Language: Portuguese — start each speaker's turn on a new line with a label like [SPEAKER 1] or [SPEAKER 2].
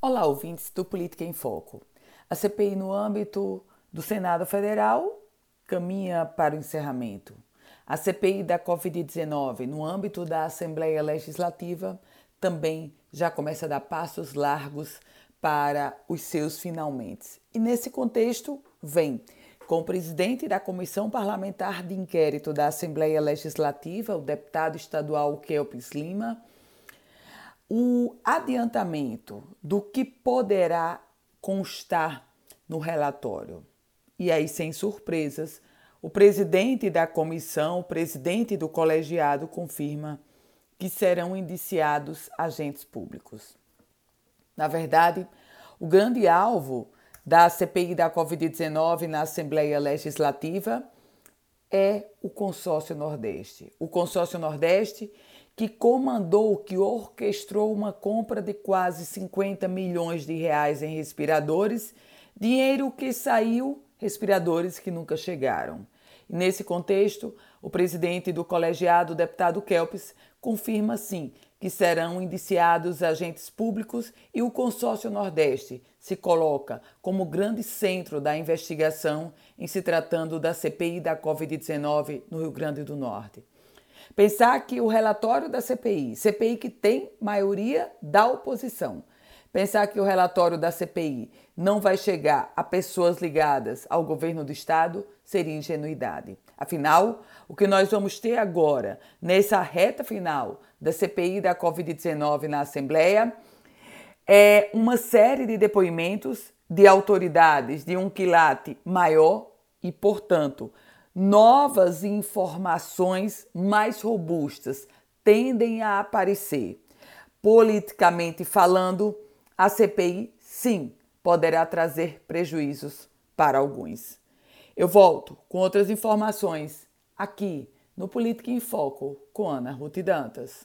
[SPEAKER 1] Olá, ouvintes do Política em Foco. A CPI, no âmbito do Senado Federal, caminha para o encerramento. A CPI da Covid-19, no âmbito da Assembleia Legislativa, também já começa a dar passos largos para os seus finalmente. E nesse contexto, vem com o presidente da Comissão Parlamentar de Inquérito da Assembleia Legislativa, o deputado estadual Kelpis Lima, o adiantamento do que poderá constar no relatório. E aí, sem surpresas, o presidente da comissão, o presidente do colegiado, confirma que serão indiciados agentes públicos. Na verdade, o grande alvo da CPI da Covid-19 na Assembleia Legislativa é o Consórcio Nordeste. O Consórcio Nordeste que comandou, que orquestrou uma compra de quase 50 milhões de reais em respiradores, dinheiro que saiu, respiradores que nunca chegaram. E nesse contexto, o presidente do colegiado, o deputado Kelps, confirma sim que serão indiciados agentes públicos e o consórcio Nordeste se coloca como grande centro da investigação em se tratando da CPI da Covid-19 no Rio Grande do Norte. Pensar que o relatório da CPI, CPI que tem maioria da oposição, pensar que o relatório da CPI não vai chegar a pessoas ligadas ao governo do Estado seria ingenuidade. Afinal, o que nós vamos ter agora, nessa reta final da CPI da Covid-19 na Assembleia, é uma série de depoimentos de autoridades de um quilate maior e, portanto, novas informações mais robustas tendem a aparecer. Politicamente falando, a CPI, sim, poderá trazer prejuízos para alguns. Eu volto com outras informações aqui no Política em Foco com Ana Ruth Dantas.